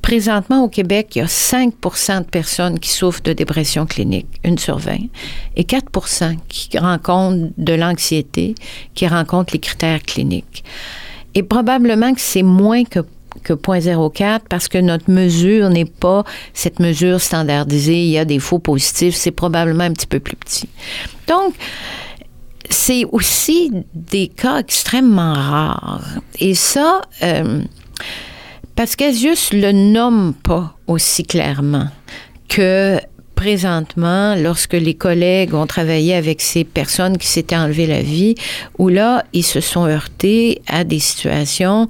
Présentement, au Québec, il y a 5% de personnes qui souffrent de dépression clinique, une sur 20, et 4% qui rencontrent de l'anxiété, qui rencontrent les critères cliniques. Et probablement que c'est moins que que 0.04 parce que notre mesure n'est pas cette mesure standardisée. Il y a des faux positifs. C'est probablement un petit peu plus petit. Donc, c'est aussi des cas extrêmement rares. Et ça, euh, Pascasius le nomme pas aussi clairement que présentement, lorsque les collègues ont travaillé avec ces personnes qui s'étaient enlevées la vie, où là, ils se sont heurtés à des situations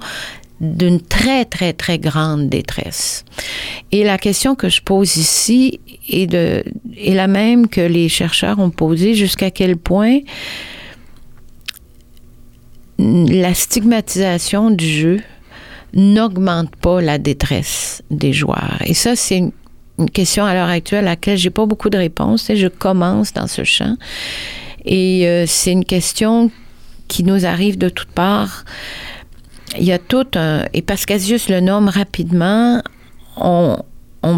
d'une très, très, très grande détresse. Et la question que je pose ici est, la même que les chercheurs ont posée, jusqu'à quel point la stigmatisation du jeu n'augmente pas la détresse des joueurs. Et ça, c'est une, question à l'heure actuelle à laquelle j'ai pas beaucoup de réponses. Et je commence dans ce champ. Et euh, c'est une question qui nous arrive de toutes parts il y a tout un. Et Pascasius le nomme rapidement. On,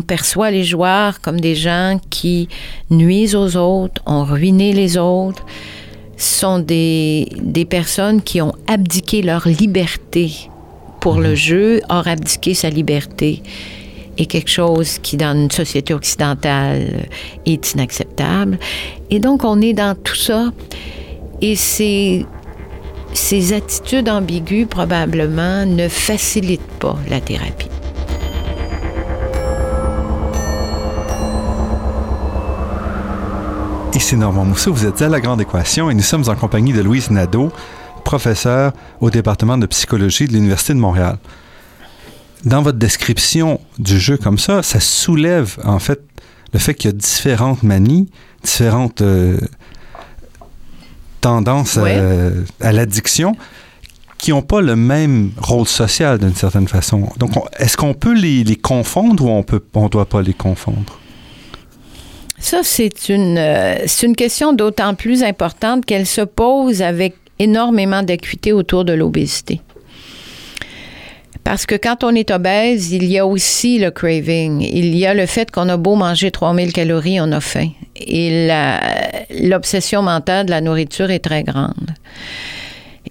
perçoit les joueurs comme des gens qui nuisent aux autres, ont ruiné les autres, sont des, des personnes qui ont abdiqué leur liberté pour le mhm. jeu. Or, abdiquer sa liberté est quelque chose qui, dans une société occidentale, est inacceptable. Et donc, on est dans tout ça. Et c'est ces attitudes ambiguës probablement ne facilitent pas la thérapie. Ici Normand Mousseau, vous êtes à La Grande Équation et nous sommes en compagnie de Louise Nadeau, professeure au département de psychologie de l'Université de Montréal. Dans votre description du jeu comme ça, ça soulève en fait le fait qu'il y a différentes manies, différentes euh, tendance à, l'addiction qui n'ont pas le même rôle social d'une certaine façon. Donc, est-ce qu'on peut les, confondre ou on ne on doit pas les confondre? Ça, c'est une, euh, une question d'autant plus importante qu'elle se pose avec énormément d'acuité autour de l'obésité. Parce que quand on est obèse, il y a aussi le craving. Il y a le fait qu'on a beau manger 3000 calories, on a faim. Et l'obsession mentale de la nourriture est très grande.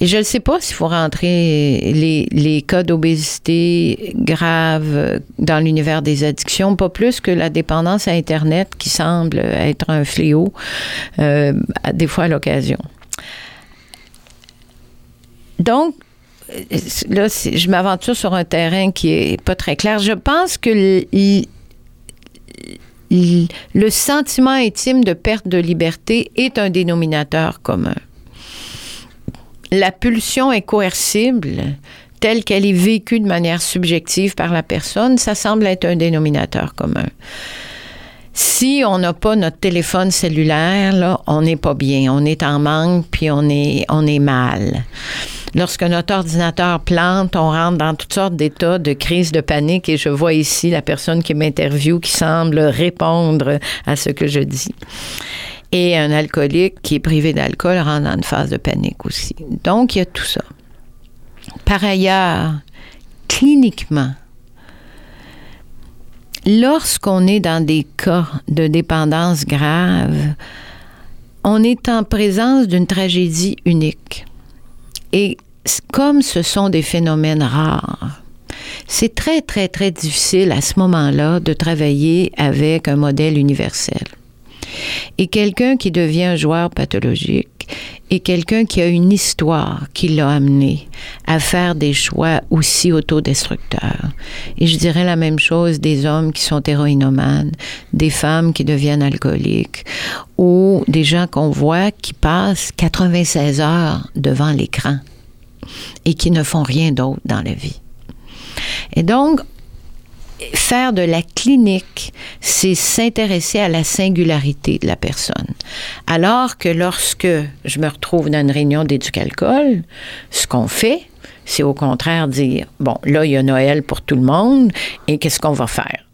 Et je ne sais pas s'il faut rentrer les, les cas d'obésité graves dans l'univers des addictions, pas plus que la dépendance à Internet qui semble être un fléau, euh, des fois à l'occasion. donc, là, je m'aventure sur un terrain qui est pas très clair. Je pense que le sentiment intime de perte de liberté est un dénominateur commun. La pulsion est coercible, telle qu'elle est vécue de manière subjective par la personne, ça semble être un dénominateur commun. Si on n'a pas notre téléphone cellulaire, là, on n'est pas bien, on est en manque, puis on est, on est mal. Lorsque notre ordinateur plante, on rentre dans toutes sortes d'états de crise de panique et je vois ici la personne qui m'interviewe qui semble répondre à ce que je dis. Et un alcoolique qui est privé d'alcool rentre dans une phase de panique aussi. Donc, il y a tout ça. Par ailleurs, cliniquement, lorsqu'on est dans des cas de dépendance grave, on est en présence d'une tragédie unique. Et comme ce sont des phénomènes rares, c'est très, très, très difficile à ce moment-là de travailler avec un modèle universel. Et quelqu'un qui devient un joueur pathologique est quelqu'un qui a une histoire qui l'a amené à faire des choix aussi autodestructeurs. Et je dirais la même chose des hommes qui sont héroïnomanes, des femmes qui deviennent alcooliques, ou des gens qu'on voit qui passent 96 heures devant l'écran et qui ne font rien d'autre dans la vie. Et donc, faire de la clinique, c'est s'intéresser à la singularité de la personne. Alors que lorsque je me retrouve dans une réunion d'éducalcool, ce qu'on fait, c'est au contraire dire, bon, là, il y a Noël pour tout le monde, et qu'est-ce qu'on va faire?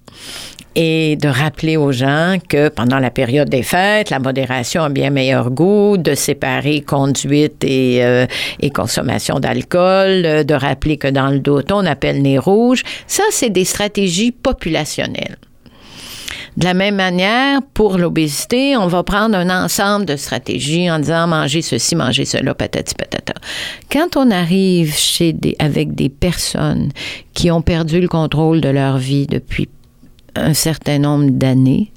Et de rappeler aux gens que pendant la période des fêtes, la modération a bien meilleur goût, de séparer conduite et, euh, consommation d'alcool, euh, de rappeler que dans le dos, on appelle nez rouge. Ça, c'est des stratégies populationnelles. De la même manière, pour l'obésité, on va prendre un ensemble de stratégies en disant manger ceci, manger cela, patati patata. Quand on arrive chez avec des personnes qui ont perdu le contrôle de leur vie depuis un certain nombre d'années,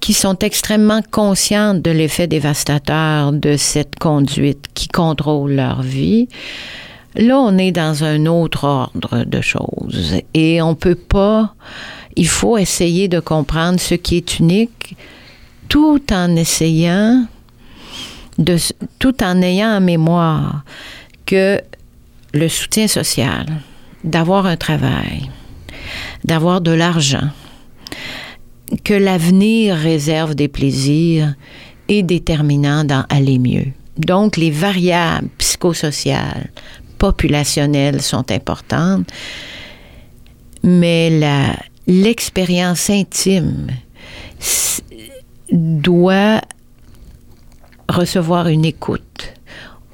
qui sont extrêmement conscientes de l'effet dévastateur de cette conduite qui contrôle leur vie. Là, on est dans un autre ordre de choses et on peut pas, il faut essayer de comprendre ce qui est unique tout en essayant de, tout en ayant en mémoire que le soutien social, d'avoir un travail, d'avoir de l'argent, que l'avenir réserve des plaisirs est déterminant dans aller mieux. Donc, les variables psychosociales, populationnelles sont importantes, mais l'expérience intime doit recevoir une écoute.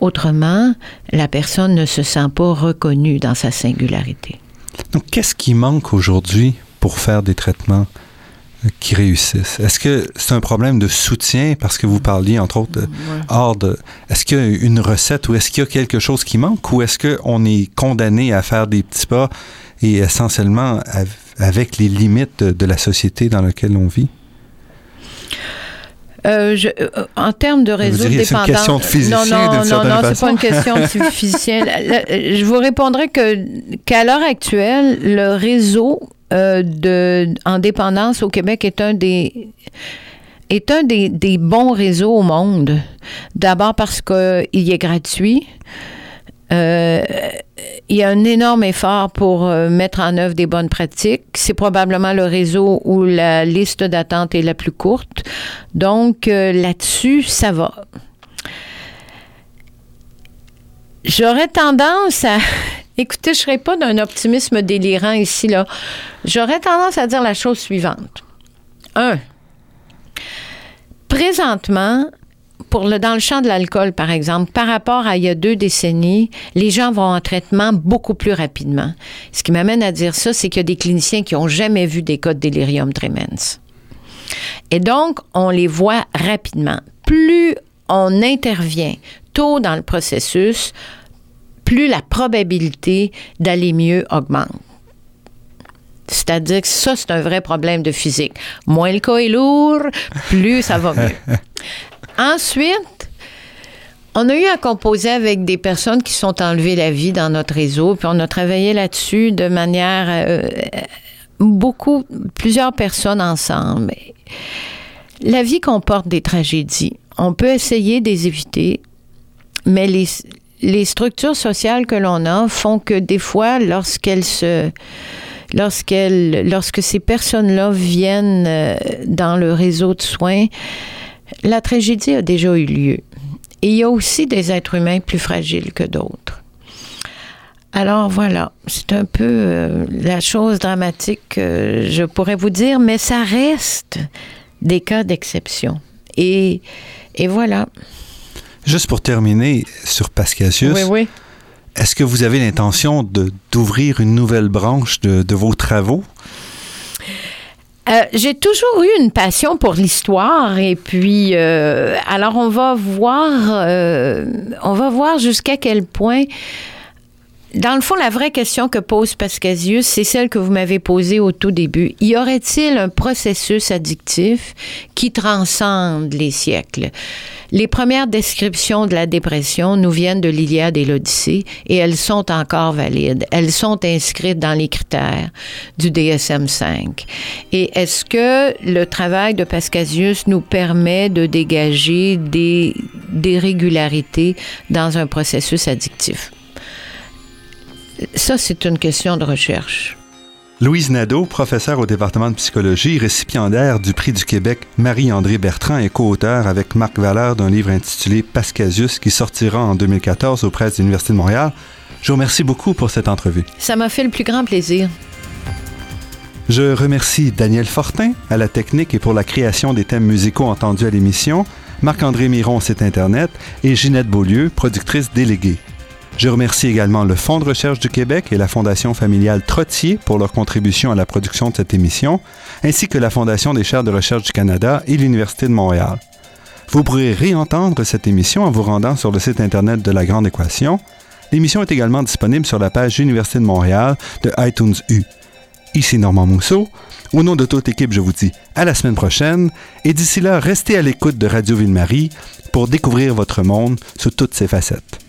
Autrement, la personne ne se sent pas reconnue dans sa singularité. Donc, qu'est-ce qui manque aujourd'hui pour faire des traitements euh, qui réussissent? Est-ce que c'est un problème de soutien parce que vous parliez entre autres de, hors de est-ce qu'il y a une recette ou est-ce qu'il y a quelque chose qui manque ou est-ce qu'on est condamné à faire des petits pas et essentiellement avec les limites de la société dans laquelle on vit? Euh, je, euh, en termes de réseau de dépendance. C'est une question de physicien. Non, non, non, non, c'est pas une question de physicien. je vous répondrai que qu'à l'heure actuelle, le réseau euh, de en dépendance au Québec est un des est un des, des bons réseaux au monde. D'abord parce qu'il est gratuit. Euh, il y a un énorme effort pour euh, mettre en œuvre des bonnes pratiques. C'est probablement le réseau où la liste d'attente est la plus courte. Donc euh, là-dessus, ça va. J'aurais tendance à... Écoutez, je ne serais pas d'un optimisme délirant ici, là. J'aurais tendance à dire la chose suivante. Un, présentement, pour le, dans le champ de l'alcool, par exemple, par rapport à il y a deux décennies, les gens vont en traitement beaucoup plus rapidement. Ce qui m'amène à dire ça, c'est qu'il y a des cliniciens qui n'ont jamais vu des cas de délirium tremens. Et donc, on les voit rapidement. Plus on intervient tôt dans le processus, plus la probabilité d'aller mieux augmente. C'est-à-dire que ça, c'est un vrai problème de physique. Moins le cas est lourd, plus ça va mieux. Ensuite, On a eu à composer avec des personnes qui sont enlevées la vie dans notre réseau, puis on a travaillé là-dessus de manière euh, beaucoup, plusieurs personnes ensemble. La vie comporte des tragédies. On peut essayer de les éviter, mais les, les structures sociales que l'on a font que des fois, lorsqu'elles se lorsque ces personnes-là viennent euh, dans le réseau de soins, la tragédie a déjà eu lieu. Et il y a aussi des êtres humains plus fragiles que d'autres. Alors voilà, c'est un peu euh, la chose dramatique que je pourrais vous dire, mais ça reste des cas d'exception. Et, et voilà. Juste pour terminer sur Pascasius, oui, oui. est-ce que vous avez l'intention d'ouvrir une nouvelle branche de, de vos travaux? Euh, j'ai toujours eu une passion pour l'histoire et puis euh, alors on va voir euh, on va voir jusqu'à quel point dans le fond, la vraie question que pose Pascasius, c'est celle que vous m'avez posée au tout début. Y aurait-il un processus addictif qui transcende les siècles? Les premières descriptions de la dépression nous viennent de l'Iliade et l'Odyssée et elles sont encore valides. Elles sont inscrites dans les critères du DSM-5. Et est-ce que le travail de Pascasius nous permet de dégager des, des régularités dans un processus addictif? Ça, c'est une question de recherche. Louise Nadeau, professeure au département de psychologie, récipiendaire du prix du Québec Marie-André Bertrand et co-auteur avec Marc Valère d'un livre intitulé Pascasius qui sortira en 2014 auprès de l'Université de Montréal. Je vous remercie beaucoup pour cette entrevue. Ça m'a fait le plus grand plaisir. Je remercie Daniel Fortin à la technique et pour la création des thèmes musicaux entendus à l'émission, Marc-André Miron, site Internet, et Ginette Beaulieu, productrice déléguée. Je remercie également le Fonds de recherche du Québec et la Fondation familiale Trottier pour leur contribution à la production de cette émission, ainsi que la Fondation des chaires de recherche du Canada et l'Université de Montréal. Vous pourrez réentendre cette émission en vous rendant sur le site Internet de La Grande Équation. L'émission est également disponible sur la page Université de Montréal de iTunes U. Ici Normand Mousseau. Au nom de toute l'équipe, je vous dis à la semaine prochaine et d'ici là, restez à l'écoute de Radio Ville-Marie pour découvrir votre monde sous toutes ses facettes.